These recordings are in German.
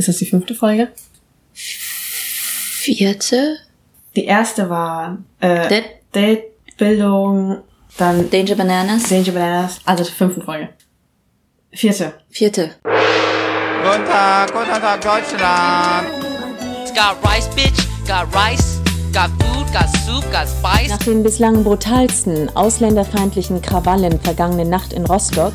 Ist das die fünfte Folge? Vierte? Die erste war äh, Date? Date, Bildung, dann Danger Bananas? Danger Bananas, also die fünfte Folge. Vierte. Vierte. Guten Tag, guten Tag, Deutschland. Got rice, bitch. Got rice. Got food. Got soup. Got spice. Nach den bislang brutalsten ausländerfeindlichen Krawallen vergangene Nacht in Rostock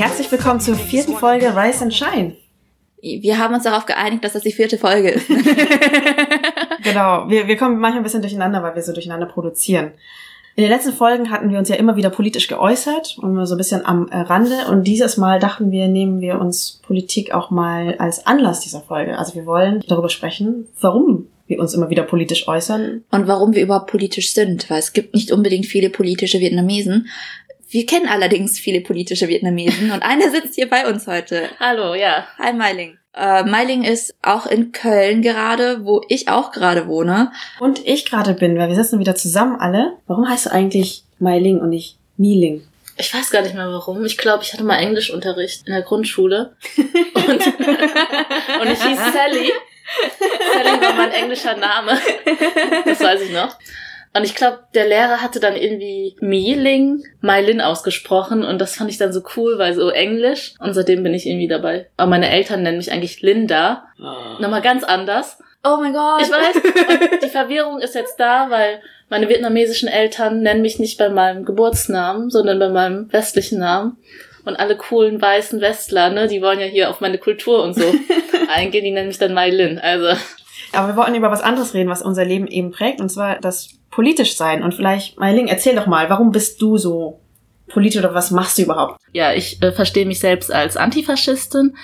Herzlich willkommen zur vierten Folge Rise and Shine. Wir haben uns darauf geeinigt, dass das die vierte Folge ist. Genau, wir, wir kommen manchmal ein bisschen durcheinander, weil wir so durcheinander produzieren. In den letzten Folgen hatten wir uns ja immer wieder politisch geäußert und wir so ein bisschen am äh, Rande. Und dieses Mal dachten wir, nehmen wir uns Politik auch mal als Anlass dieser Folge. Also wir wollen darüber sprechen, warum wir uns immer wieder politisch äußern. Und warum wir überhaupt politisch sind, weil es gibt nicht unbedingt viele politische Vietnamesen. Wir kennen allerdings viele politische Vietnamesen und einer sitzt hier bei uns heute. Hallo, ja. Hi Meiling. Äh, Meiling ist auch in Köln gerade, wo ich auch gerade wohne. Und ich gerade bin, weil wir sitzen wieder zusammen alle. Warum heißt du eigentlich Meiling und nicht Mieling? Ich weiß gar nicht mehr warum. Ich glaube, ich hatte mal Englischunterricht in der Grundschule. Und, und ich hieß Sally. Sally war mein englischer Name. Das weiß ich noch. Und ich glaube, der Lehrer hatte dann irgendwie Mieling, Mylin ausgesprochen und das fand ich dann so cool, weil so Englisch und seitdem bin ich irgendwie dabei. Aber meine Eltern nennen mich eigentlich Linda. Nochmal ganz anders. Oh mein Gott. Ich weiß. Und die Verwirrung ist jetzt da, weil meine vietnamesischen Eltern nennen mich nicht bei meinem Geburtsnamen, sondern bei meinem westlichen Namen. Und alle coolen weißen Westler, ne, die wollen ja hier auf meine Kultur und so eingehen, die nennen mich dann Mai Lin. Also, Aber wir wollten über was anderes reden, was unser Leben eben prägt, und zwar das politisch sein. Und vielleicht, Meiling, erzähl doch mal, warum bist du so politisch oder was machst du überhaupt? ja, ich äh, verstehe mich selbst als Antifaschistin.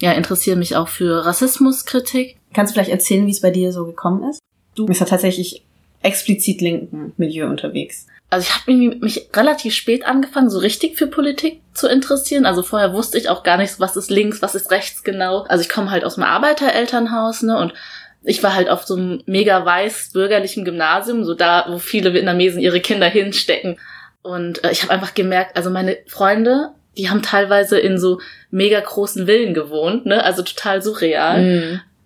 Ja, interessiere mich auch für Rassismuskritik. Kannst du vielleicht erzählen, wie es bei dir so gekommen ist? Du bist ja tatsächlich explizit linken Milieu unterwegs. Also ich habe mich, mich relativ spät angefangen, so richtig für Politik zu interessieren. Also vorher wusste ich auch gar nicht, was ist links, was ist rechts genau. Also ich komme halt aus einem Arbeiterelternhaus, ne, und ich war halt auf so einem mega weiß bürgerlichen Gymnasium, so da, wo viele Vietnamesen ihre Kinder hinstecken. Und äh, ich habe einfach gemerkt, also meine Freunde, die haben teilweise in so mega großen Villen gewohnt, ne, also total surreal.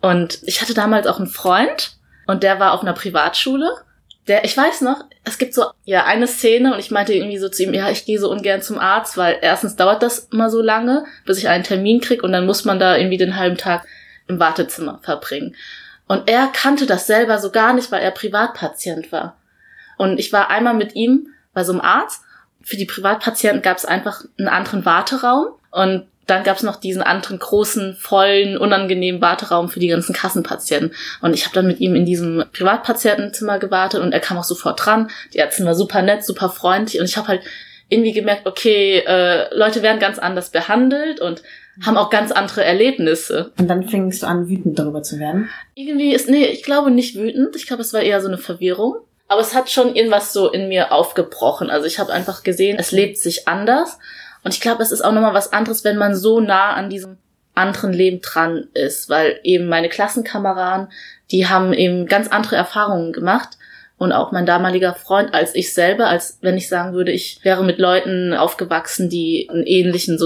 Und ich hatte damals auch einen Freund und der war auf einer Privatschule. Der, ich weiß noch, es gibt so ja eine Szene und ich meinte irgendwie so zu ihm, ja, ich gehe so ungern zum Arzt, weil erstens dauert das immer so lange, bis ich einen Termin krieg und dann muss man da irgendwie den halben Tag im Wartezimmer verbringen. Und er kannte das selber so gar nicht, weil er Privatpatient war. Und ich war einmal mit ihm bei so einem Arzt. Für die Privatpatienten gab es einfach einen anderen Warteraum und dann gab es noch diesen anderen großen, vollen, unangenehmen Warteraum für die ganzen Kassenpatienten. Und ich habe dann mit ihm in diesem Privatpatientenzimmer gewartet und er kam auch sofort dran. Die Ärztin war super nett, super freundlich und ich habe halt irgendwie gemerkt, okay, äh, Leute werden ganz anders behandelt und haben auch ganz andere Erlebnisse. Und dann fingst du an, wütend darüber zu werden. Irgendwie ist, nee, ich glaube nicht wütend. Ich glaube, es war eher so eine Verwirrung. Aber es hat schon irgendwas so in mir aufgebrochen. Also ich habe einfach gesehen, es lebt sich anders. Und ich glaube, es ist auch nochmal was anderes, wenn man so nah an diesem anderen Leben dran ist. Weil eben meine Klassenkameraden, die haben eben ganz andere Erfahrungen gemacht. Und auch mein damaliger Freund als ich selber, als wenn ich sagen würde, ich wäre mit Leuten aufgewachsen, die einen ähnlichen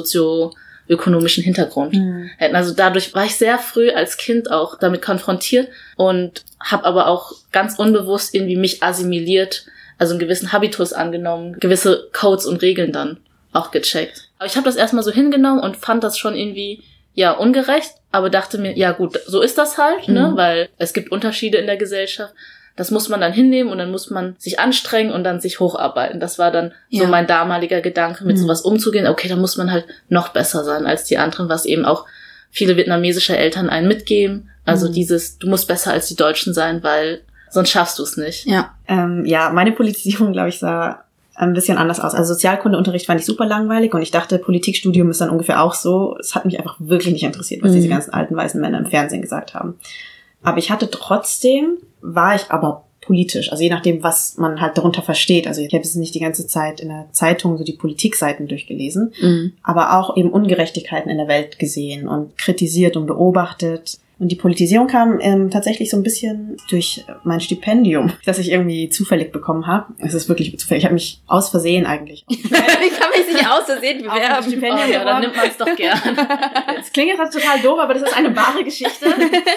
sozioökonomischen Hintergrund hätten. Also dadurch war ich sehr früh als Kind auch damit konfrontiert und habe aber auch ganz unbewusst irgendwie mich assimiliert, also einen gewissen Habitus angenommen, gewisse Codes und Regeln dann auch gecheckt. Aber ich habe das erstmal so hingenommen und fand das schon irgendwie ja ungerecht, aber dachte mir, ja gut, so ist das halt, ne, weil es gibt Unterschiede in der Gesellschaft. Das muss man dann hinnehmen und dann muss man sich anstrengen und dann sich hocharbeiten. Das war dann so Ja. mein damaliger Gedanke, mit sowas umzugehen. Okay, da muss man halt noch besser sein als die anderen, was eben auch viele vietnamesische Eltern einen mitgeben. Also dieses, du musst besser als die Deutschen sein, weil sonst schaffst du es nicht. Ja. Ähm, ja, meine Politisierung, glaube ich, sah ein bisschen anders aus. Also Sozialkundeunterricht fand ich super langweilig und ich dachte, Politikstudium ist dann ungefähr auch so. Es hat mich einfach wirklich nicht interessiert, was diese ganzen alten weißen Männer im Fernsehen gesagt haben. Aber ich hatte trotzdem, war ich aber politisch, also je nachdem, was man halt darunter versteht. Also ich habe jetzt nicht die ganze Zeit in der Zeitung so die Politikseiten durchgelesen, aber auch eben Ungerechtigkeiten in der Welt gesehen und kritisiert und beobachtet. Und die Politisierung kam ähm, tatsächlich so ein bisschen durch mein Stipendium, das ich irgendwie zufällig bekommen habe. Es ist wirklich zufällig. Ich habe mich aus Versehen eigentlich. ich kann mich nicht aus Versehen bewerben. Stipendium Oh, ja, dann nimmt man es doch gern. Das klingt jetzt total doof, aber das ist eine wahre Geschichte.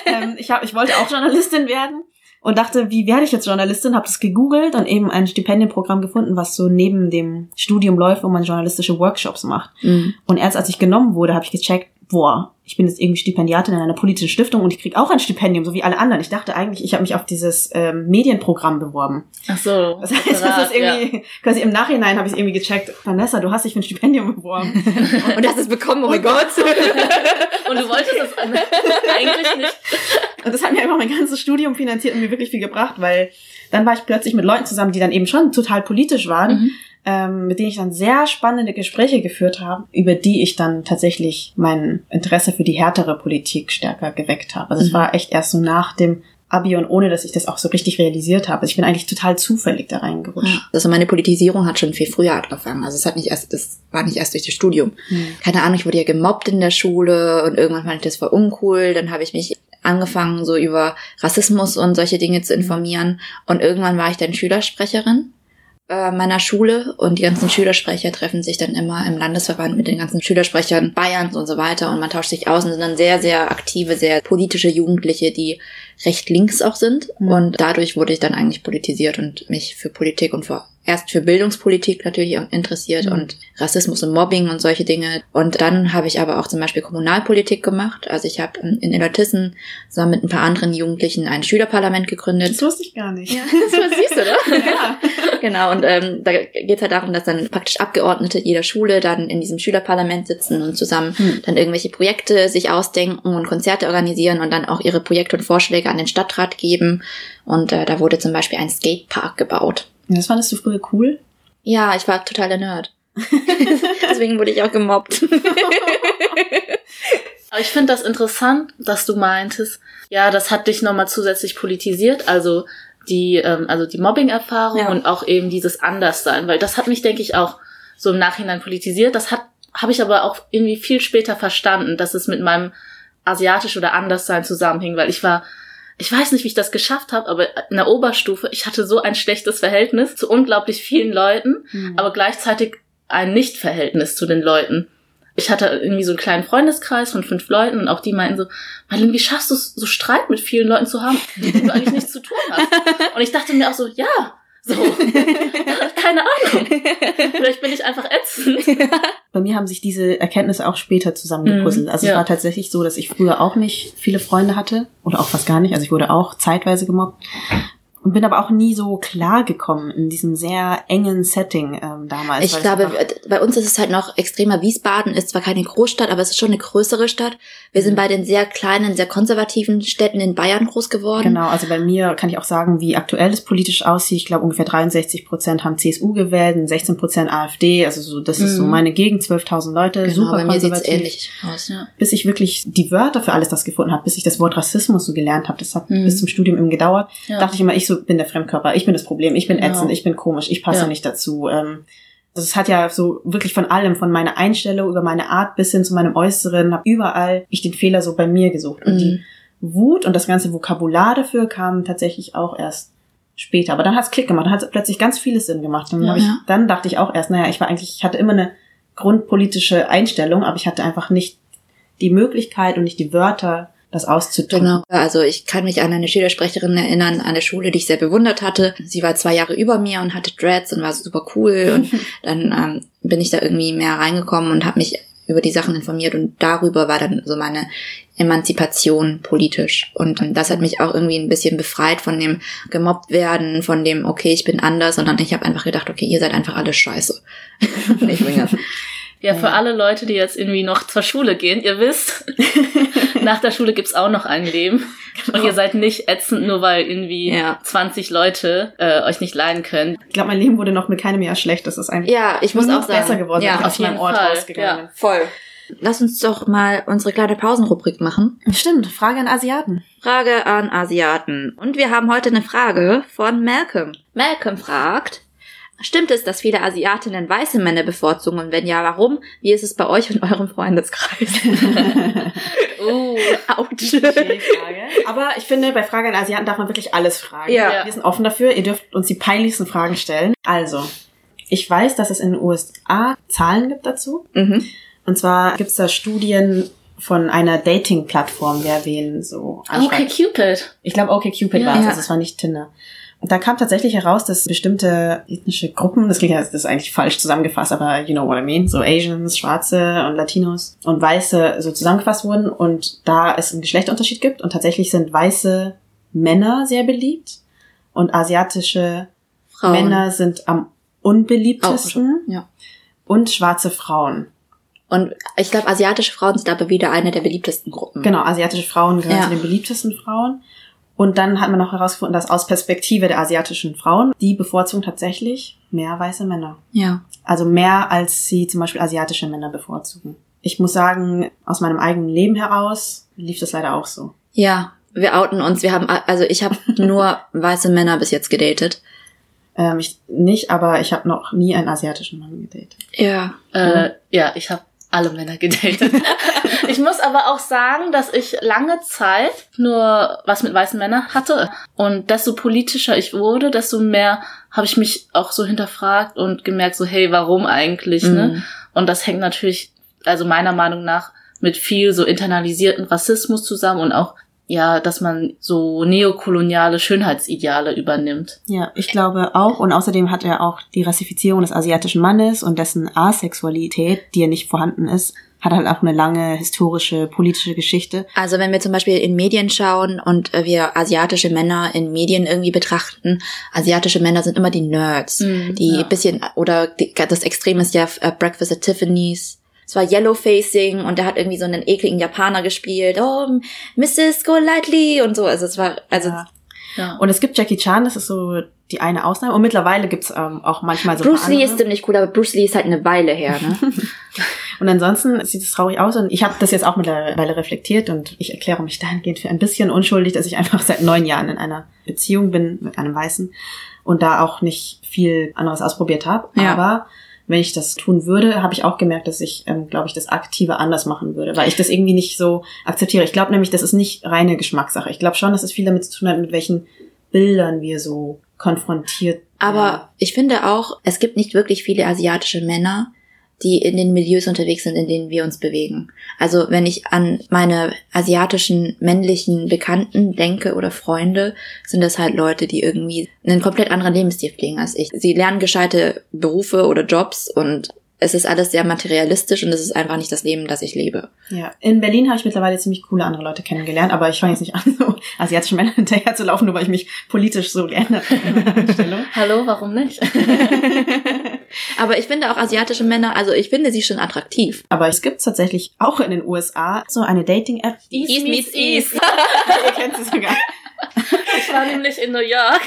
ähm, ich, hab, ich wollte auch Journalistin werden und dachte, wie werde ich jetzt Journalistin? Habe das gegoogelt und eben ein Stipendienprogramm gefunden, was so neben dem Studium läuft, wo man journalistische Workshops macht. Mhm. Und erst als ich genommen wurde, habe ich gecheckt, boah, ich bin jetzt irgendwie Stipendiatin in einer politischen Stiftung und ich krieg auch ein Stipendium, so wie alle anderen. Ich dachte eigentlich, ich habe mich auf dieses ähm, Medienprogramm beworben. Ach so. Das heißt, das ist irgendwie, quasi im Nachhinein habe ich irgendwie gecheckt, Vanessa, du hast dich für ein Stipendium beworben. Und das ist bekommen, oh mein Gott. Und du wolltest es eigentlich nicht. Und das hat mir einfach mein ganzes Studium finanziert und mir wirklich viel gebracht, weil dann war ich plötzlich mit Leuten zusammen, die dann eben schon total politisch waren, Mhm. Ähm, mit denen ich dann sehr spannende Gespräche geführt habe, über die ich dann tatsächlich mein Interesse für die härtere Politik stärker geweckt habe. Also es Mhm. war echt erst so nach dem Abi und ohne, dass ich das auch so richtig realisiert habe. Also ich bin eigentlich total zufällig da reingerutscht. Also meine Politisierung hat schon viel früher angefangen. Also es hat nicht erst, das war nicht erst durch das Studium. Keine Ahnung, ich wurde ja gemobbt in der Schule und irgendwann fand ich das voll uncool. Dann habe ich mich angefangen, so über Rassismus und solche Dinge zu informieren. Und irgendwann war ich dann Schülersprecherin äh, meiner Schule und die ganzen Schülersprecher treffen sich dann immer im Landesverband mit den ganzen Schülersprechern Bayerns und so weiter und man tauscht sich aus und sind dann sehr, sehr aktive, sehr politische Jugendliche, die recht links auch sind. Mhm. Und dadurch wurde ich dann eigentlich politisiert und mich für Politik und für erst für Bildungspolitik natürlich auch interessiert Mhm. und Rassismus und Mobbing und solche Dinge. Und dann habe ich aber auch zum Beispiel Kommunalpolitik gemacht. Also ich habe in Illertissen zusammen mit ein paar anderen Jugendlichen ein Schülerparlament gegründet. Das wusste ich gar nicht. Ja, das war süß, oder? Ja. Genau, und ähm, da geht es halt darum, dass dann praktisch Abgeordnete jeder Schule dann in diesem Schülerparlament sitzen und zusammen Hm. dann irgendwelche Projekte sich ausdenken und Konzerte organisieren und dann auch ihre Projekte und Vorschläge an den Stadtrat geben. Und äh, da wurde zum Beispiel ein Skatepark gebaut. Das fandest du früher cool? Ja, ich war total der Nerd. Deswegen wurde ich auch gemobbt. Aber ich finde das interessant, dass du meintest, ja, das hat dich nochmal zusätzlich politisiert, also die, ähm, also die Mobbing-Erfahrung Ja. und auch eben dieses Anderssein, weil das hat mich, denke ich, auch so im Nachhinein politisiert. Das hat, habe ich aber auch irgendwie viel später verstanden, dass es mit meinem asiatisch oder Anderssein zusammenhing, weil ich war, ich weiß nicht, wie ich das geschafft habe, aber in der Oberstufe, ich hatte so ein schlechtes Verhältnis zu unglaublich vielen Leuten, Hm. aber gleichzeitig ein Nicht-Verhältnis zu den Leuten. Ich hatte irgendwie so einen kleinen Freundeskreis von fünf Leuten und auch die meinten so, Marlene, wie schaffst du es, so Streit mit vielen Leuten zu haben, mit denen du eigentlich nichts zu tun hast? Und ich dachte mir auch so, ja, so, keine Ahnung. Vielleicht bin ich einfach ätzend. Bei mir haben sich diese Erkenntnisse auch später zusammengepuzzelt. Mhm, Also es ja. war tatsächlich so, dass ich früher auch nicht viele Freunde hatte oder auch fast gar nicht. Also ich wurde auch zeitweise gemobbt und bin aber auch nie so klar gekommen in diesem sehr engen Setting ähm, damals. Ich es glaube, äh, bei uns ist es halt noch extremer. Wiesbaden ist zwar keine Großstadt, aber es ist schon eine größere Stadt. Wir sind bei den sehr kleinen, sehr konservativen Städten in Bayern groß geworden. Genau, also bei mir kann ich auch sagen, wie aktuell es politisch aussieht. Ich glaube, ungefähr 63 Prozent haben CSU gewählt und 16 Prozent AfD. Also so, das ist so Mhm. meine Gegend, 12.000 Leute, Genau, super bei mir sieht's konservativ. ähnlich aus. Ja. bis ich wirklich die Wörter für alles das gefunden habe, bis ich das Wort Rassismus so gelernt habe, das hat Mhm. bis zum Studium eben gedauert, Ja. dachte ich immer, ich so bin der Fremdkörper, ich bin das Problem, ich bin Genau. ätzend, ich bin komisch, ich passe Ja. nicht dazu. Ähm, das hat ja so wirklich von allem, von meiner Einstellung über meine Art bis hin zu meinem Äußeren, habe überall ich den Fehler so bei mir gesucht. Und Mhm. die Wut und das ganze Vokabular dafür kam tatsächlich auch erst später. Aber dann hat's Klick gemacht, dann hat plötzlich ganz vieles Sinn gemacht. Und dann, Ja. ich, Ja. dann dachte ich auch erst, naja, ich war eigentlich, ich hatte immer eine grundpolitische Einstellung, aber ich hatte einfach nicht die Möglichkeit und nicht die Wörter, das auszudrücken. Genau. Also ich kann mich an eine Schülersprecherin erinnern an der Schule, die ich sehr bewundert hatte. Sie war zwei Jahre über mir und hatte Dreads und war super cool. Und dann ähm, bin ich da irgendwie mehr reingekommen und habe mich über die Sachen informiert und darüber war dann so meine Emanzipation politisch. Und ähm, das hat mich auch irgendwie ein bisschen befreit von dem gemobbt werden, von dem, okay, ich bin anders, sondern ich habe einfach gedacht, okay, ihr seid einfach alle scheiße. ich bin ganz, Ja, für alle Leute, die jetzt irgendwie noch zur Schule gehen, ihr wisst, nach der Schule gibt's auch noch ein Leben. Und ihr seid nicht ätzend, nur weil irgendwie Ja. 20 Leute äh, euch nicht leiden können. Ich glaube, mein Leben wurde noch mit keinem Jahr schlecht. Das ist einfach ja, ich muss auch sagen. besser geworden, Ja, als ich auf aus meinem jeden Ort Fall, rausgegangen ja. Voll. Lass uns doch mal unsere kleine Pausenrubrik machen. Stimmt, Frage an Asiaten. Frage an Asiaten. Und wir haben heute eine Frage von Malcolm. Malcolm fragt, Stimmt es, dass viele Asiatinnen weiße Männer bevorzugen? Und wenn ja, warum? Wie ist es bei euch und eurem Freundeskreis? Uh, Autsch. Frage. Aber ich finde, bei Frage an Asiaten darf man wirklich alles fragen. Ja. Wir sind offen dafür. Ihr dürft uns die peinlichsten Fragen stellen. Also, ich weiß, dass es in den USA Zahlen gibt dazu. Mhm. Und zwar gibt es da Studien von einer Dating-Plattform, wer wen so okay, anschreibt. Cupid. Ich glaube, OkCupid Ja. war es, Ja. also es war nicht Tinder. Da kam tatsächlich heraus, dass bestimmte ethnische Gruppen, das klingt ja, das ist eigentlich falsch zusammengefasst, aber you know what I mean, so Asians, Schwarze und Latinos und Weiße so zusammengefasst wurden und da es einen Geschlechterunterschied gibt und tatsächlich sind weiße Männer sehr beliebt und asiatische Frauen. Männer sind am unbeliebtesten Ja. und schwarze Frauen. Und ich glaube, asiatische Frauen sind aber wieder eine der beliebtesten Gruppen. Genau, asiatische Frauen gehören Ja. zu den beliebtesten Frauen. Und dann hat man noch herausgefunden, dass aus Perspektive der asiatischen Frauen, die bevorzugen tatsächlich mehr weiße Männer. Ja. Also mehr als sie zum Beispiel asiatische Männer bevorzugen. Ich muss sagen, aus meinem eigenen Leben heraus lief das leider auch so. Ja. Wir outen uns. Wir haben, also ich habe nur weiße Männer bis jetzt gedatet. Ähm, ich nicht, aber ich habe noch nie einen asiatischen Mann gedatet. Ja. Äh, ja, ich habe alle Männer gedatet. ich muss aber auch sagen, dass ich lange Zeit nur was mit weißen Männern hatte. Und desto politischer ich wurde, desto mehr habe ich mich auch so hinterfragt und gemerkt, so, hey, warum eigentlich, ne? Mhm. Und das hängt natürlich, also meiner Meinung nach, mit viel so internalisierten Rassismus zusammen und auch, ja, dass man so neokoloniale Schönheitsideale übernimmt. Ja, ich glaube auch. Und außerdem hat er auch die Rassifizierung des asiatischen Mannes und dessen Asexualität, die ja nicht vorhanden ist, hat halt auch eine lange historische, politische Geschichte. Also wenn wir zum Beispiel in Medien schauen und wir asiatische Männer in Medien irgendwie betrachten, asiatische Männer sind immer die Nerds, Mhm, die ja. bisschen, oder die, das Extrem ist ja äh, Breakfast at Tiffany's. Es war Yellowfacing und der hat irgendwie so einen ekligen Japaner gespielt. Oh, Mrs. Golightly und so. Also es war, also Ja. Ja. Und es gibt Jackie Chan, das ist so die eine Ausnahme. Und mittlerweile gibt's ähm, auch manchmal so ein Bruce Lee ist ziemlich cool, aber Bruce Lee ist halt eine Weile her, ne? Und ansonsten sieht es traurig aus. Und ich habe das jetzt auch mittlerweile reflektiert und ich erkläre mich dahingehend für ein bisschen unschuldig, dass ich einfach seit neun Jahren in einer Beziehung bin mit einem Weißen und da auch nicht viel anderes ausprobiert habe. Ja. Aber wenn ich das tun würde, habe ich auch gemerkt, dass ich, ähm, glaube ich, das Aktive anders machen würde, weil ich das irgendwie nicht so akzeptiere. Ich glaube nämlich, das ist nicht reine Geschmackssache. Ich glaube schon, dass es viel damit zu tun hat, mit welchen Bildern wir so konfrontiert Aber ich finde auch, es gibt nicht wirklich viele asiatische Männer, die in den Milieus unterwegs sind, in denen wir uns bewegen. Also wenn ich an meine asiatischen männlichen Bekannten denke oder Freunde, sind das halt Leute, die irgendwie einen komplett anderen Lebensstil pflegen als ich. Sie lernen gescheite Berufe oder Jobs und es ist alles sehr materialistisch und es ist einfach nicht das Leben, das ich lebe. Ja, in Berlin habe ich mittlerweile ziemlich coole andere Leute kennengelernt, aber ich fange jetzt nicht an, so asiatische Männer hinterher zu laufen, nur weil ich mich politisch so geändert habe. Hallo, warum nicht? Aber ich finde auch asiatische Männer, also ich finde sie schon attraktiv. aber es gibt tatsächlich auch in den USA so eine Dating-App. East meets East. Ihr kennt sie sogar. Ich war nämlich in New York.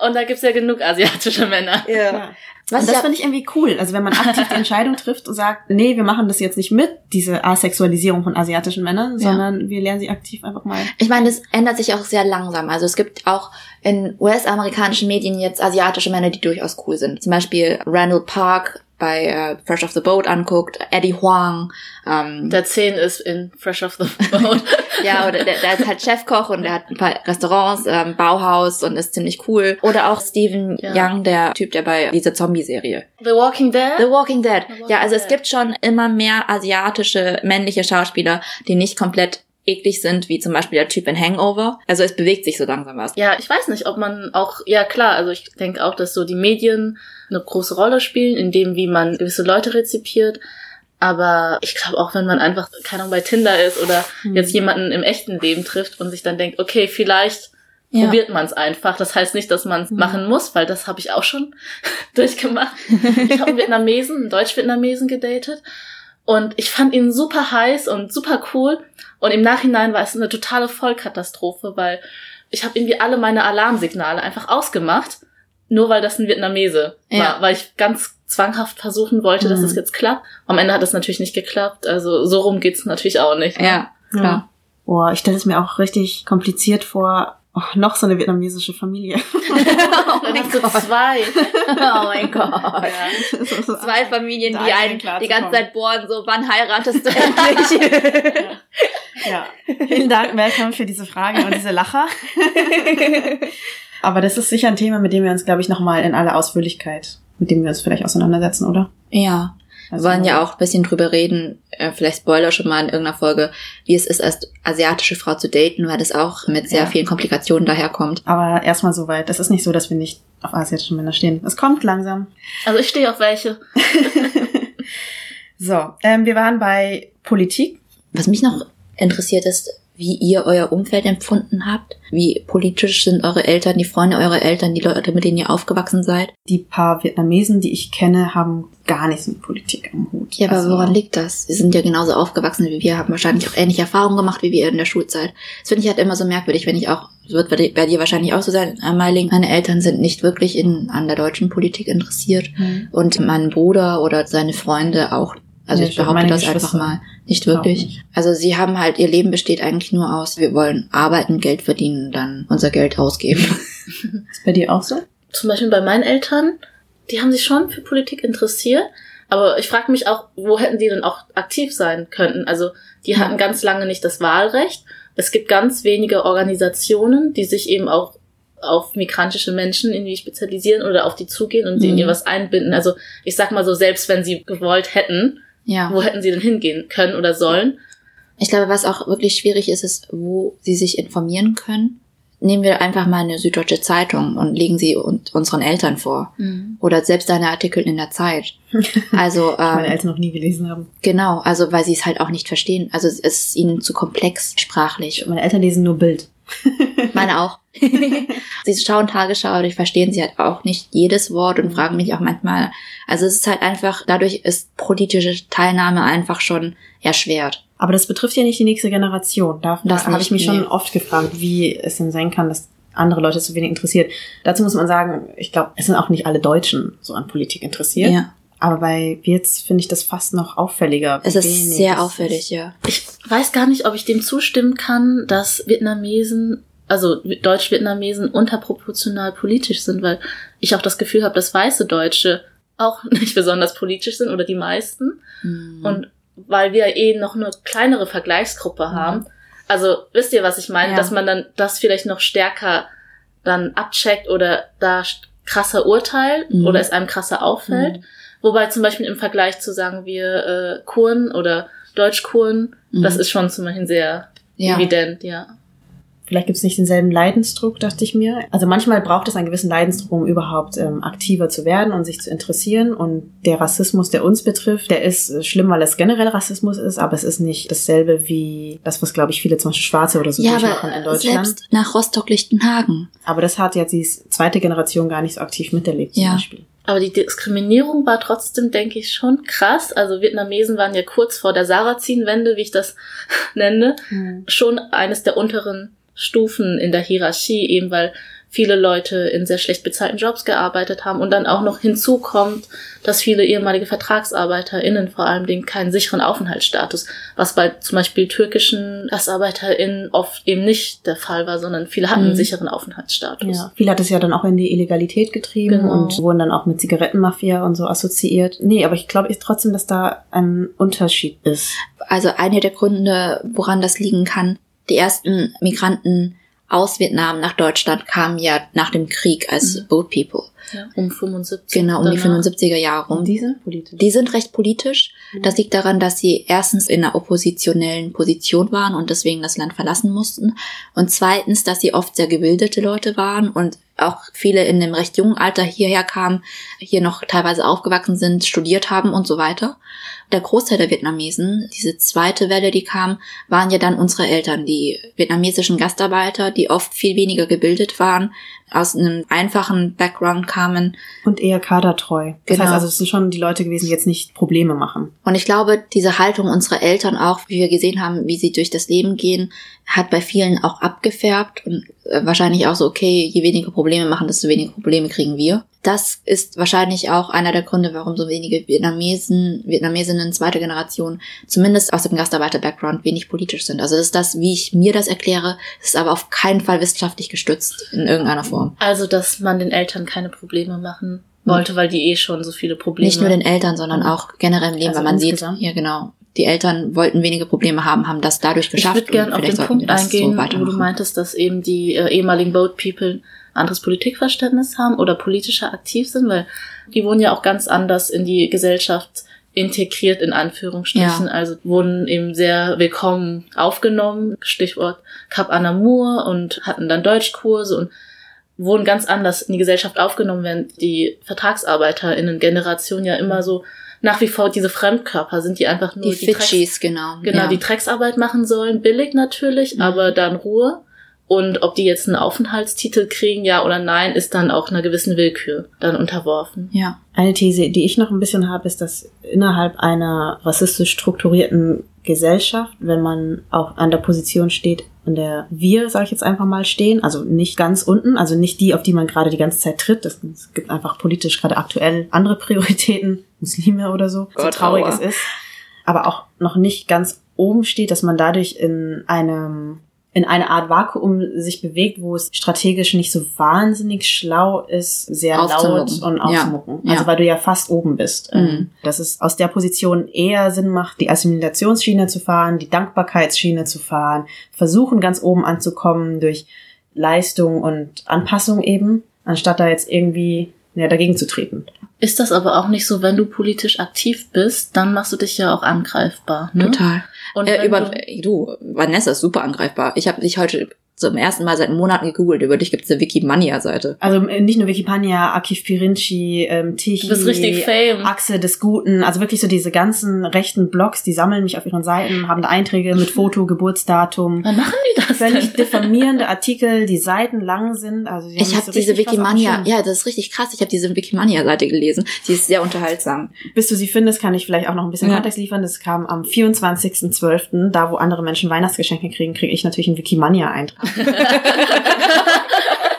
Und da gibt's ja genug asiatische Männer. Ja. Was und das ja- finde ich irgendwie cool. Also wenn man aktiv die Entscheidung trifft und sagt, nee, wir machen das jetzt nicht mit, diese Asexualisierung von asiatischen Männern, Ja. sondern wir lernen sie aktiv einfach mal. Ich meine, das ändert sich auch sehr langsam. Also es gibt auch in US-amerikanischen Medien jetzt asiatische Männer, die durchaus cool sind. Zum Beispiel Randall Park bei äh, Fresh off the Boat anguckt, Eddie Huang, ähm, Der 10 ist in Fresh off the Boat. ja, oder der, der ist halt Chefkoch und der hat ein paar Restaurants, ähm, Bauhaus und ist ziemlich cool. Oder auch Stephen Ja. Young, der Typ, der bei dieser Zombie-Serie. The Walking Dead? The Walking Dead. Walking Ja, also es Dead. gibt schon immer mehr asiatische männliche Schauspieler, die nicht komplett eklig sind, wie zum Beispiel der Typ in Hangover. Also es bewegt sich so langsam was. Ja, ich weiß nicht, ob man auch, ja klar, also ich denke auch, dass so die Medien eine große Rolle spielen, in dem, wie man gewisse Leute rezipiert. Aber ich glaube auch, wenn man einfach, keine Ahnung, bei Tinder ist oder jetzt jemanden im echten Leben trifft und sich dann denkt, okay, vielleicht Ja. probiert man es einfach. Das heißt nicht, dass man es machen muss, weil das habe ich auch schon durchgemacht. Ich habe einen Vietnamesen, einen Deutsch-Vietnamesen gedatet und ich fand ihn super heiß und super cool. Und im Nachhinein war es eine totale Vollkatastrophe, weil ich habe irgendwie alle meine Alarmsignale einfach ausgemacht, nur weil das ein Vietnamese Ja. war, weil ich ganz zwanghaft versuchen wollte, dass Mhm. es jetzt klappt. Am Ende hat es natürlich nicht geklappt. Also so rum geht's natürlich auch nicht. ne? Ja, klar. Boah, ich stelle es mir auch richtig kompliziert vor, Oh, noch so eine vietnamesische Familie. Dann hast du zwei. Oh mein Gott. So- Zwei Familien, Da die einen klar die ganze kommen. Zeit bohren, so, wann heiratest du endlich? Ja. Vielen Dank, Malcolm, für diese Frage und diese Lacher. Aber das ist sicher ein Thema, mit dem wir uns, glaube ich, nochmal in aller Ausführlichkeit, mit dem wir uns vielleicht auseinandersetzen, oder? ja. Wir Also- wollen ja auch ein bisschen drüber reden, äh, vielleicht Spoiler schon mal in irgendeiner Folge, wie es ist, als asiatische Frau zu daten, weil das auch mit sehr Ja. vielen Komplikationen daherkommt. Aber erstmal soweit. Es ist nicht so, dass wir nicht auf asiatische Männer stehen. Es kommt langsam. Also ich stehe auf welche. So, ähm, wir waren bei Politik. Was mich noch interessiert ist, wie ihr euer Umfeld empfunden habt. Wie politisch sind eure Eltern, die Freunde eurer Eltern, die Leute, mit denen ihr aufgewachsen seid. Die paar Vietnamesen, die ich kenne, haben gar nichts mit Politik am Hut. Ja, aber Also, woran liegt das? Sie sind ja genauso aufgewachsen wie wir, haben wahrscheinlich auch ähnliche Erfahrungen gemacht wie wir in der Schulzeit. Das finde ich halt immer so merkwürdig, wenn ich auch, wird bei dir- wahrscheinlich auch so sein, äh, Meiling, meine Eltern sind nicht wirklich in, an der deutschen Politik interessiert Hm. und mein Bruder oder seine Freunde auch. Also Nee, ich behaupte das einfach mal. Nicht wirklich. nicht. Also sie haben halt, ihr Leben besteht eigentlich nur aus, wir wollen arbeiten, Geld verdienen, dann unser Geld ausgeben. Ist bei dir auch so? Zum Beispiel bei meinen Eltern, die haben sich schon für Politik interessiert. Aber ich frage mich auch, wo hätten die denn auch aktiv sein könnten? Also die hatten ganz lange nicht das Wahlrecht. Es gibt ganz wenige Organisationen, die sich eben auch auf migrantische Menschen irgendwie spezialisieren oder auf die zugehen und sie in Mhm. ihr was einbinden. Also ich sag mal so, selbst wenn sie gewollt hätten, ja. wo hätten sie denn hingehen können oder sollen? Ich glaube, was auch wirklich schwierig ist, ist, wo sie sich informieren können. Nehmen wir einfach mal eine Süddeutsche Zeitung und legen sie un unseren Eltern vor. Oder selbst deine Artikel in der Zeit. Also, Meine ähm, Eltern noch nie gelesen haben. genau, also weil sie es halt auch nicht verstehen. Also es ist ihnen zu komplex sprachlich. Meine Eltern lesen nur Bild. Meine auch. sie schauen Tagesschau, aber die verstehen sie halt auch nicht jedes Wort und fragen mich auch manchmal. Also es ist halt einfach, dadurch ist politische Teilnahme einfach schon erschwert. Aber das betrifft ja nicht die nächste Generation. Da, Das da habe ich mich nee. schon oft gefragt, wie es denn sein kann, dass andere Leute so wenig interessiert. Dazu muss man sagen, ich glaube, es sind auch nicht alle Deutschen so an Politik interessiert. Ja. Aber bei jetzt finde ich das fast noch auffälliger. Es ist wenig sehr auffällig, ja. Ich weiß gar nicht, ob ich dem zustimmen kann, dass Vietnamesen, also Deutsch-Vietnamesen unterproportional politisch sind, weil ich auch das Gefühl habe, dass weiße Deutsche auch nicht besonders politisch sind oder die meisten. Mhm. Und weil wir eh noch eine kleinere Vergleichsgruppe haben. Also wisst ihr, was ich meine? Ja. Dass man dann das vielleicht noch stärker dann abcheckt oder da krasser urteilt Mhm. oder es einem krasser auffällt. Wobei zum Beispiel im Vergleich zu sagen wir äh, Kurden oder Deutschkurden, Mhm. das ist schon zum Beispiel sehr Ja. evident, ja. Vielleicht gibt es nicht denselben Leidensdruck, dachte ich mir. Also manchmal braucht es einen gewissen Leidensdruck, um überhaupt ähm, aktiver zu werden und sich zu interessieren. Und der Rassismus, der uns betrifft, der ist äh, schlimm, weil es generell Rassismus ist, aber es ist nicht dasselbe wie das, was, glaube ich, viele zum Beispiel Schwarze oder so ja, durchmachen in Deutschland. selbst nach Rostock-Lichtenhagen. Aber das hat jetzt die zweite Generation gar nicht so aktiv miterlebt, zum Ja. Beispiel. Aber die Diskriminierung war trotzdem, denke ich, schon krass. Also Vietnamesen waren ja kurz vor der Sarrazin-Wende, wie ich das nenne, schon eines der unteren Stufen in der Hierarchie, eben weil viele Leute in sehr schlecht bezahlten Jobs gearbeitet haben und dann auch noch hinzukommt, dass viele ehemalige VertragsarbeiterInnen vor allem Dingen keinen sicheren Aufenthaltsstatus, was bei zum Beispiel türkischen GastarbeiterInnen oft eben nicht der Fall war, sondern viele hatten einen Mhm. sicheren Aufenthaltsstatus. Ja. Viele hat es ja dann auch in die Illegalität getrieben Genau. und wurden dann auch mit Zigarettenmafia und so assoziiert. Nee, aber ich glaube ich trotzdem, dass da ein Unterschied ist. Also einer der Gründe, woran das liegen kann, die ersten Migranten aus Vietnam nach Deutschland kamen ja nach dem Krieg als Boat People. Ja, um 75. Genau, um die danach. 75er Jahre rum. Und diese politisch. Die sind recht politisch. Das liegt daran, dass sie erstens in einer oppositionellen Position waren und deswegen das Land verlassen mussten. Und zweitens, dass sie oft sehr gebildete Leute waren und auch viele in einem recht jungen Alter hierher kamen, hier noch teilweise aufgewachsen sind, studiert haben und so weiter. Der Großteil der Vietnamesen, diese zweite Welle, die kam, waren ja dann unsere Eltern, die vietnamesischen Gastarbeiter, die oft viel weniger gebildet waren, aus einem einfachen Background kamen, Und eher kadertreu. Das Genau. heißt also, es sind schon die Leute gewesen, die jetzt nicht Probleme machen. Und ich glaube, diese Haltung unserer Eltern auch, wie wir gesehen haben, wie sie durch das Leben gehen, hat bei vielen auch abgefärbt und wahrscheinlich auch so, okay, je weniger Probleme machen, desto weniger Probleme kriegen wir. Das ist wahrscheinlich auch einer der Gründe, warum so wenige Vietnamesen, Vietnamesinnen zweiter Generation, zumindest aus dem Gastarbeiter-Background, wenig politisch sind. Also das ist das, wie ich mir das erkläre, ist aber auf keinen Fall wissenschaftlich gestützt in irgendeiner Form. Also, dass man den Eltern keine Probleme machen wollte, weil die eh schon so viele Probleme Nicht nur den Eltern, sondern auch generell im Leben, Also weil man insgesamt? sieht, ja genau, die Eltern wollten wenige Probleme haben, haben das dadurch Ich geschafft. würde gerne auf den Punkt das so eingehen, wo du meintest, dass eben die äh, ehemaligen Boat People ein anderes Politikverständnis haben oder politischer aktiv sind, weil die wurden ja auch ganz anders in die Gesellschaft integriert, in Anführungsstrichen. Ja. Also wurden eben sehr willkommen aufgenommen, Stichwort Cap Anamur und hatten dann Deutschkurse und wurden ganz anders in die Gesellschaft aufgenommen, während die VertragsarbeiterInnen-Generation ja immer so nach wie vor diese Fremdkörper sind, die einfach nur Die Drecks- Fidschis, genau. genau, ja. die Drecksarbeit machen sollen, billig natürlich, Mhm. aber dann Ruhe. Und ob die jetzt einen Aufenthaltstitel kriegen, ja oder nein, ist dann auch einer gewissen Willkür dann unterworfen. ja. Eine These, die ich noch ein bisschen habe, ist, dass innerhalb einer rassistisch strukturierten Gesellschaft, wenn man auch an der Position steht, in der wir, sage ich jetzt einfach mal, stehen, also nicht ganz unten, also nicht die, auf die man gerade die ganze Zeit tritt. Es gibt einfach politisch gerade aktuell andere Prioritäten, Muslime oder so, so Gott, traurig aua. es ist. Aber auch noch nicht ganz oben steht, dass man dadurch in einem in eine Art Vakuum sich bewegt, wo es strategisch nicht so wahnsinnig schlau ist, sehr laut Aufzumucken. und Ja. aufzumucken. Also Ja. weil du ja fast oben bist. Mhm. Ähm, Dass es aus der Position eher Sinn macht, die Assimilationsschiene zu fahren, die Dankbarkeitsschiene zu fahren, versuchen ganz oben anzukommen durch Leistung und Anpassung eben, anstatt da jetzt irgendwie ja, dagegen zu treten. Ist das aber auch nicht so, wenn du politisch aktiv bist, dann machst du dich ja auch angreifbar. Ne? Total. Und äh, über, du- du, Vanessa ist super angreifbar. Ich habe dich heute zum ersten Mal seit Monaten gegoogelt. Über dich gibt's eine Wikimania-Seite. Also äh, nicht nur Wikipedia, Akif Pirinci, ähm, Tichy, Du bist richtig fame. Achse des Guten, also wirklich so diese ganzen rechten Blogs, die sammeln mich auf ihren Seiten, haben da Einträge mit Foto, Geburtsdatum, Wann machen die das völlig denn? diffamierende Artikel, die Seiten lang sind. Also die Ich habe so diese Wikimania, ja, das ist richtig krass. Ich habe diese Wikimania-Seite gelesen. Die ist sehr unterhaltsam. Bis du sie findest, kann ich vielleicht auch noch ein bisschen Ja. Kontext liefern. Das kam am 24.12., da wo andere Menschen Weihnachtsgeschenke kriegen, kriege ich natürlich einen Wikimania-Eintrag.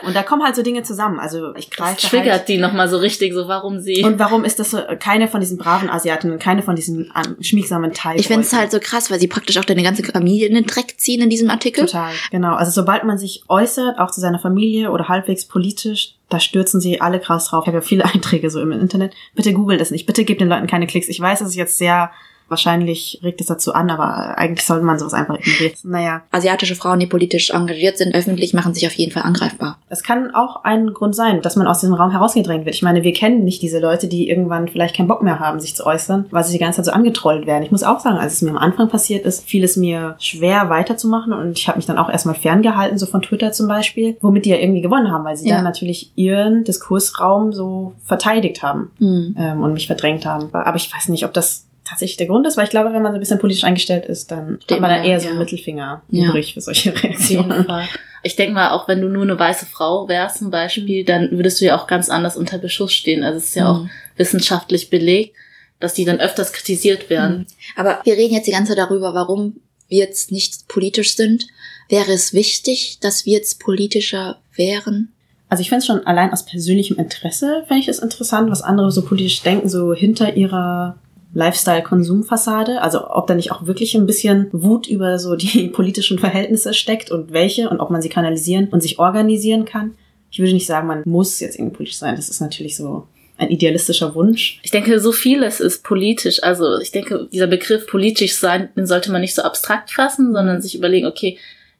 Und da kommen halt so Dinge zusammen. Also ich Das greife triggert halt die nochmal so richtig, so warum sie. Und warum ist das so, keine von diesen braven Asiatinnen, keine von diesen ähm, schmiegsamen Thai Ich find's halt so krass, weil sie praktisch auch deine ganze Familie in den Dreck ziehen in diesem Artikel. Total, genau. Also sobald man sich äußert, auch zu seiner Familie oder halbwegs politisch, da stürzen sie alle krass drauf. Ich habe ja viele Einträge so im Internet. Bitte googelt das nicht. Bitte gebt den Leuten keine Klicks. Ich weiß, es ist jetzt sehr, wahrscheinlich regt es dazu an, aber eigentlich sollte man sowas einfach ignorieren. Naja, Asiatische Frauen, die politisch engagiert sind, öffentlich, machen sich auf jeden Fall angreifbar. das kann auch ein Grund sein, dass man aus diesem Raum herausgedrängt wird. Ich meine, wir kennen nicht diese Leute, die irgendwann vielleicht keinen Bock mehr haben, sich zu äußern, weil sie die ganze Zeit so angetrollt werden. Ich muss auch sagen, als es mir am Anfang passiert ist, fiel es mir schwer weiterzumachen und ich habe mich dann auch erstmal ferngehalten, so von Twitter zum Beispiel, womit die ja irgendwie gewonnen haben, weil sie Ja. dann natürlich ihren Diskursraum so verteidigt haben Hm. ähm, und mich verdrängt haben. Aber ich weiß nicht, ob das tatsächlich der Grund ist, weil ich glaube, wenn man so ein bisschen politisch eingestellt ist, dann Steht hat man da eher so ja. einen Mittelfinger Ja. übrig für solche Auf jeden Reaktionen. Fall. Ich denke mal, auch wenn du nur eine weiße Frau wärst zum Beispiel, dann würdest du ja auch ganz anders unter Beschuss stehen. Also es ist ja auch Mhm. wissenschaftlich belegt, dass die dann öfters kritisiert werden. Aber wir reden jetzt die ganze Zeit darüber, warum wir jetzt nicht politisch sind. Wäre es wichtig, dass wir jetzt politischer wären? Also ich fände es schon allein aus persönlichem Interesse, fände ich es interessant, was andere so politisch denken, so hinter ihrer Lifestyle-Konsumfassade. Also ob da nicht auch wirklich ein bisschen Wut über so die politischen Verhältnisse steckt und welche und ob man sie kanalisieren und sich organisieren kann. Ich würde nicht sagen, man muss jetzt irgendwie politisch sein. Das ist natürlich so ein idealistischer Wunsch. Ich denke, so vieles ist politisch. Also ich denke, dieser Begriff politisch sein, den sollte man nicht so abstrakt fassen, sondern sich überlegen, okay,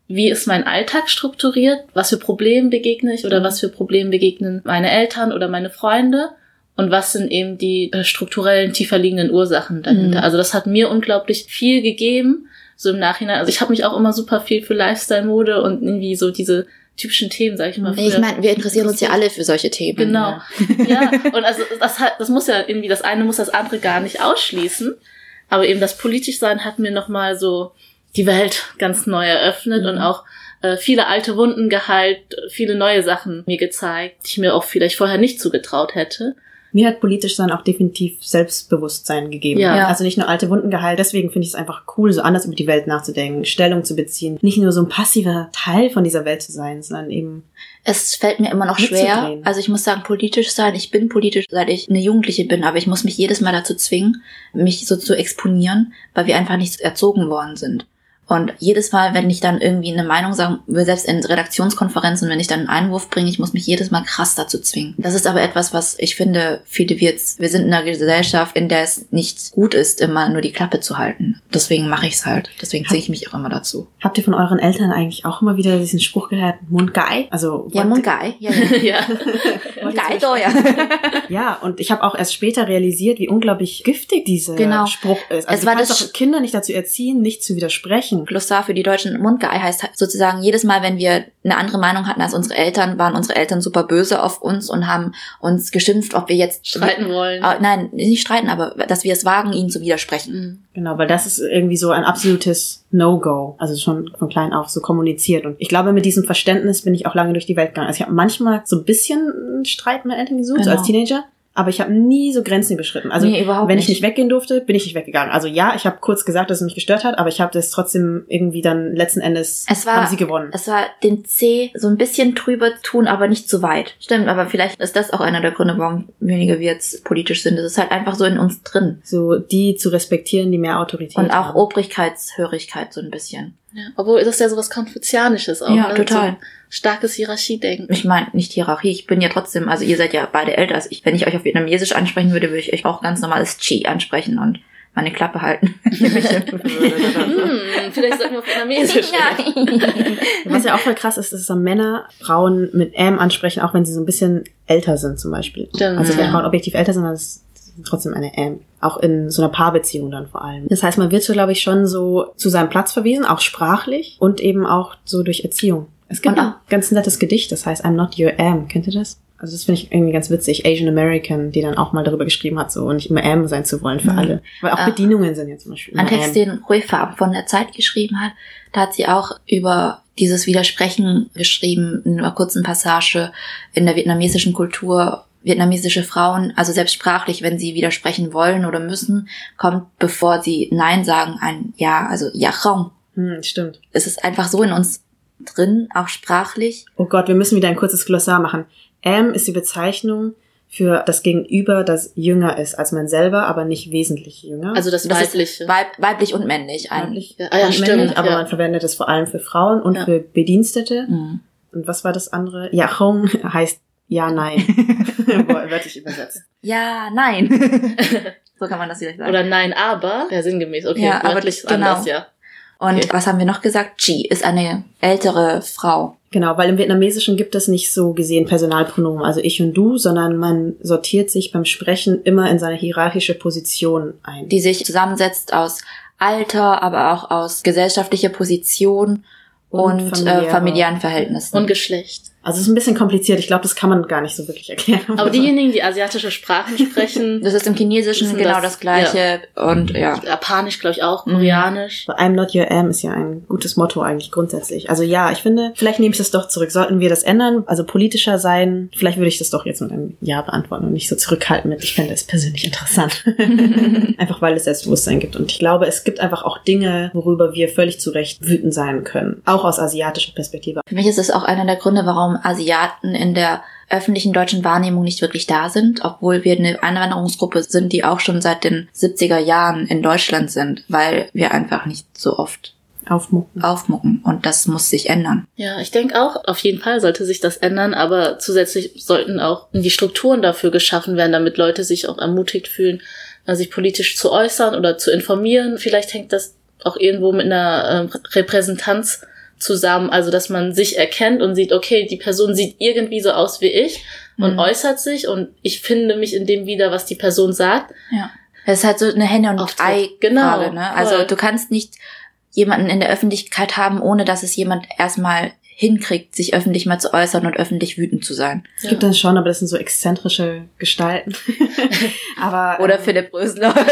wie ist mein Alltag strukturiert? Was für Probleme begegne ich oder was für Probleme begegnen meine Eltern oder meine Freunde? Und was sind eben die äh, strukturellen, tiefer liegenden Ursachen dahinter? Mhm. Also das hat mir unglaublich viel gegeben, so im Nachhinein. Also ich habe mich auch immer super viel für Lifestyle-Mode und irgendwie so diese typischen Themen, sag ich mal. Ich meine, wir interessieren uns ja alle für solche Themen. Genau. Ja, und also das hat, das muss ja irgendwie, das eine muss das andere gar nicht ausschließen. Aber eben das Politischsein hat mir nochmal so die Welt ganz neu eröffnet Mhm. und auch äh, viele alte Wunden geheilt, viele neue Sachen mir gezeigt, die ich mir auch vielleicht vorher nicht zugetraut hätte. Mir hat politisch sein auch definitiv Selbstbewusstsein gegeben. Ja. Also nicht nur alte Wunden geheilt, deswegen finde ich es einfach cool, so anders über die Welt nachzudenken, Stellung zu beziehen. Nicht nur so ein passiver Teil von dieser Welt zu sein, sondern eben Es fällt mir immer noch schwer. Also ich muss sagen, politisch sein. Ich bin politisch, seit ich eine Jugendliche bin, aber ich muss mich jedes Mal dazu zwingen, mich so zu exponieren, weil wir einfach nicht erzogen worden sind. Und jedes Mal, wenn ich dann irgendwie eine Meinung sagen will, selbst in Redaktionskonferenzen, wenn ich dann einen Einwurf bringe, ich muss mich jedes Mal krass dazu zwingen. Das ist aber etwas, was ich finde, viele wir jetzt, wir sind in einer Gesellschaft, in der es nicht gut ist, immer nur die Klappe zu halten. Deswegen mache ich es halt. Deswegen zwinge ich mich auch immer dazu. Habt ihr von euren Eltern eigentlich auch immer wieder diesen Spruch gehört, Mundgeil? Also Ja, Mungai. Ja, ja. ja. Ja. Ja, und ich habe auch erst später realisiert, wie unglaublich giftig dieser Genau. Spruch ist. Also Es war das- doch Kinder nicht dazu erziehen, nicht zu widersprechen. Glossar für die deutschen Mundgei heißt sozusagen, jedes Mal, wenn wir eine andere Meinung hatten als unsere Eltern, waren unsere Eltern super böse auf uns und haben uns geschimpft, ob wir jetzt Streiten wollen. Ah, nein, nicht streiten, aber dass wir es wagen, ihnen zu widersprechen. Mhm. Genau, weil das ist irgendwie so ein absolutes No-Go. Also schon von klein auf so kommuniziert. Und ich glaube, mit diesem Verständnis bin ich auch lange durch die Welt gegangen. Also ich habe manchmal so ein bisschen Streit mit Eltern gesucht, so Genau. als Teenager. Aber ich habe nie so Grenzen überschritten. Also Nee, überhaupt wenn ich nicht. nicht weggehen durfte, bin ich nicht weggegangen. Also ja, ich habe kurz gesagt, dass es mich gestört hat, aber ich habe das trotzdem irgendwie dann letzten Endes Es war, haben sie gewonnen. es war den C so ein bisschen drüber tun, aber nicht zu weit. Stimmt, aber vielleicht ist das auch einer der Gründe, warum weniger wir jetzt politisch sind. Es ist halt einfach so in uns drin. so die zu respektieren, die mehr Autorität Und auch haben. Obrigkeitshörigkeit so ein bisschen. Ja. Obwohl das ja sowas Konfuzianisches auch. Ja, ne? total. So starkes Hierarchiedenken. Ich meine, nicht Hierarchie, ich bin ja trotzdem, also ihr seid ja beide älter als ich. Wenn ich euch auf Vietnamesisch ansprechen würde, würde ich euch auch ganz normales Chi ansprechen und meine Klappe halten. Hm, vielleicht sollten wir auf Vietnamesisch. Was ja auch voll krass ist, ist, dass Männer Frauen mit M ansprechen, auch wenn sie so ein bisschen älter sind zum Beispiel. Stimmt, also wenn ja. Frauen objektiv älter sind, dann ist es trotzdem eine M. Auch in so einer Paarbeziehung dann vor allem. Das heißt, man wird so, glaube ich, schon so zu seinem Platz verwiesen, auch sprachlich und eben auch so durch Erziehung. Es gibt Und ein ganz nettes Gedicht, das heißt I'm not your M. Kennt ihr das? Also das finde ich irgendwie ganz witzig. Asian American, die dann auch mal darüber geschrieben hat, so und nicht immer M sein zu wollen für Mhm. alle. Weil auch Ah. Bedienungen sind ja zum Beispiel Ein Text, den Rui Farb von der Zeit geschrieben hat, da hat sie auch über dieses Widersprechen geschrieben, in einer kurzen Passage in der vietnamesischen Kultur. Vietnamesische Frauen, also selbst sprachlich, wenn sie widersprechen wollen oder müssen, kommt, bevor sie Nein sagen, ein Ja, also Ja, Raum. Hm, stimmt. Es ist einfach so in uns drin, auch sprachlich. Oh Gott, wir müssen wieder ein kurzes Glossar machen. M ist die Bezeichnung für das Gegenüber, das jünger ist als man selber, aber nicht wesentlich jünger. Also das Das ist Weibliche. Weib, weiblich und männlich. Ein, weiblich Ja, ah ja, stimmt, männlich, aber ja. man verwendet es vor allem für Frauen und Ja. für Bedienstete. Mhm. Und was war das andere? Ja, Hong heißt ja, nein. Wörtlich übersetzt. Ja, nein. so kann man das vielleicht sagen. Oder nein, aber. Ja, sinngemäß. Okay, Ja, aber wörtlich ist genau. anders, ja. Und Okay. was haben wir noch gesagt? Chi ist eine ältere Frau. Genau, weil im Vietnamesischen gibt es nicht so gesehen Personalpronomen, also ich und du, sondern man sortiert sich beim Sprechen immer in seine hierarchische Position ein. die sich zusammensetzt aus Alter, aber auch aus gesellschaftlicher Position und, Und äh, familiäre- familiären Verhältnissen. Und Geschlecht. Also es ist ein bisschen kompliziert. Ich glaube, das kann man gar nicht so wirklich erklären. Aber diejenigen, die asiatische Sprachen sprechen, das ist im Chinesischen genau das, das, Gleiche und ja. Japanisch, glaube ich, auch, Mhm. Koreanisch. I'm not your am ist ja ein gutes Motto eigentlich grundsätzlich. Also ja, ich finde, vielleicht nehme ich das doch zurück. Sollten wir das ändern, also politischer sein, vielleicht würde ich das doch jetzt mit einem Ja beantworten und nicht so zurückhalten mit, ich fände es persönlich interessant. einfach weil es Selbstbewusstsein gibt. Und ich glaube, es gibt einfach auch Dinge, worüber wir völlig zu Recht wütend sein können. Auch aus asiatischer Perspektive. Für mich ist es auch einer der Gründe, warum Asiaten in der öffentlichen deutschen Wahrnehmung nicht wirklich da sind, obwohl wir eine Einwanderungsgruppe sind, die auch schon seit den 70er Jahren in Deutschland sind, weil wir einfach nicht so oft Aufmucken. aufmucken und das muss sich ändern. Ja, ich denke auch, auf jeden Fall sollte sich das ändern, aber zusätzlich sollten auch die Strukturen dafür geschaffen werden, damit Leute sich auch ermutigt fühlen, äh, sich politisch zu äußern oder zu informieren. Vielleicht hängt das auch irgendwo mit einer ähm, Repräsentanz zusammen, also dass man sich erkennt und sieht, okay, die Person sieht irgendwie so aus wie ich und Mhm. äußert sich und ich finde mich in dem wieder, was die Person sagt. Ja. Es ist halt so eine Henne- und. Ei-Frage. Genau, Ne? Also voll. du kannst nicht jemanden in der Öffentlichkeit haben, ohne dass es jemand erstmal hinkriegt, sich öffentlich mal zu äußern und öffentlich wütend zu sein. Es gibt das schon, aber das sind so exzentrische Gestalten. aber Oder ähm, Philipp Rösler.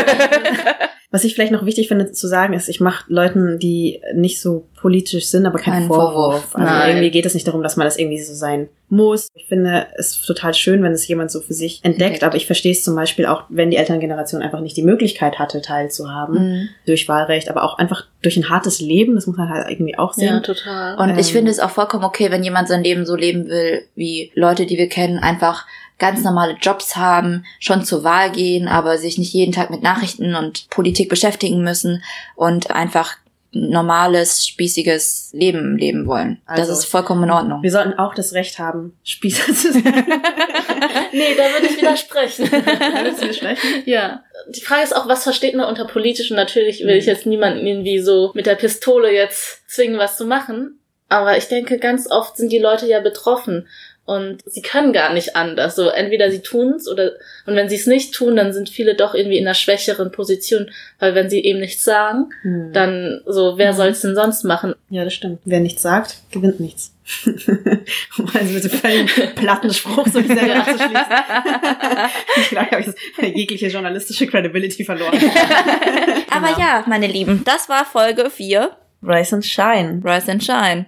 Was ich vielleicht noch wichtig finde zu sagen, ist, ich mache Leuten, die nicht so politisch sind, aber keinen Keinen Vorwurf. Vorwurf. Also Nein. irgendwie geht es nicht darum, dass man das irgendwie so sein muss. Ich finde es total schön, wenn es jemand so für sich entdeckt, Entdeckt. aber ich verstehe es zum Beispiel auch, wenn die Elterngeneration einfach nicht die Möglichkeit hatte, teilzuhaben Mhm. durch Wahlrecht, aber auch einfach durch ein hartes Leben, das muss man halt irgendwie auch sehen. Ja, total. Und ich Ähm. finde es auch vollkommen okay, wenn jemand sein Leben so leben will, wie Leute, die wir kennen, einfach ganz normale Jobs haben, schon zur Wahl gehen, aber sich nicht jeden Tag mit Nachrichten und Politik beschäftigen müssen und einfach ein normales, spießiges Leben leben wollen. das Also, ist vollkommen in Ordnung. Wir sollten auch das Recht haben, Spießer zu sein. nee, da würde ich widersprechen. Willst du widersprechen? Ja. Die Frage ist auch, was versteht man unter politisch? Und natürlich will ich jetzt niemanden irgendwie so mit der Pistole jetzt zwingen, was zu machen. Aber ich denke, ganz oft sind die Leute ja betroffen. Und sie können gar nicht anders. So, entweder sie tun's oder, und wenn sie es nicht tun, dann sind viele doch irgendwie in einer schwächeren Position, weil wenn sie eben nichts sagen, Hm. dann so, wer soll's denn sonst machen? Ja, das stimmt. Wer nichts sagt, gewinnt nichts. um also mit so völlig platten Spruch so die Serie abzuschließen. ich glaube, ich habe jetzt jegliche journalistische Credibility verloren. Aber ja, meine Lieben, das war Folge 4, Rise and Shine. Rise and Shine.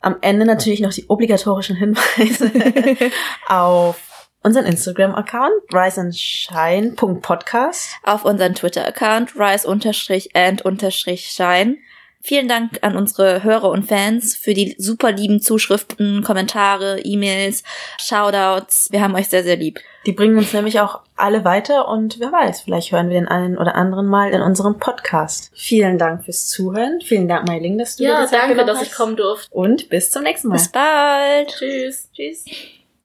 Am Ende natürlich noch die obligatorischen Hinweise auf unseren Instagram-Account, riseandshine.podcast. Auf unseren Twitter-Account, rise-and-shine. Vielen Dank an unsere Hörer und Fans für die super lieben Zuschriften, Kommentare, E-Mails, Shoutouts. Wir haben euch sehr, sehr lieb. Die bringen uns nämlich auch alle weiter und wer weiß, vielleicht hören wir den einen oder anderen mal in unserem Podcast. Vielen Dank fürs Zuhören. Vielen Dank, Meiling, dass du dir Ja, die Zeit danke, dass ich hast. kommen durfte. Und bis zum nächsten Mal. Bis bald. Tschüss. Tschüss.